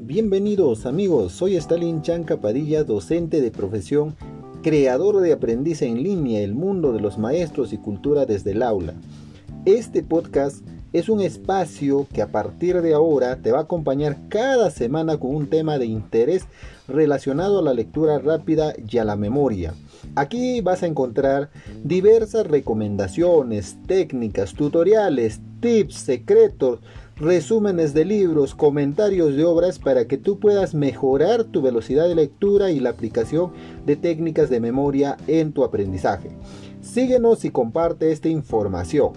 Bienvenidos amigos, soy Stalin Chanca Padilla, docente de profesión, creador de Aprendiz en línea, el mundo de los maestros y cultura desde el aula. Este podcast es un espacio que a partir de ahora te va a acompañar cada semana con un tema de interés relacionado a la lectura rápida y a la memoria. Aquí vas a encontrar diversas recomendaciones, técnicas, tutoriales, tips, secretos, resúmenes de libros, comentarios de obras para que tú puedas mejorar tu velocidad de lectura y la aplicación de técnicas de memoria en tu aprendizaje. Síguenos y comparte esta información.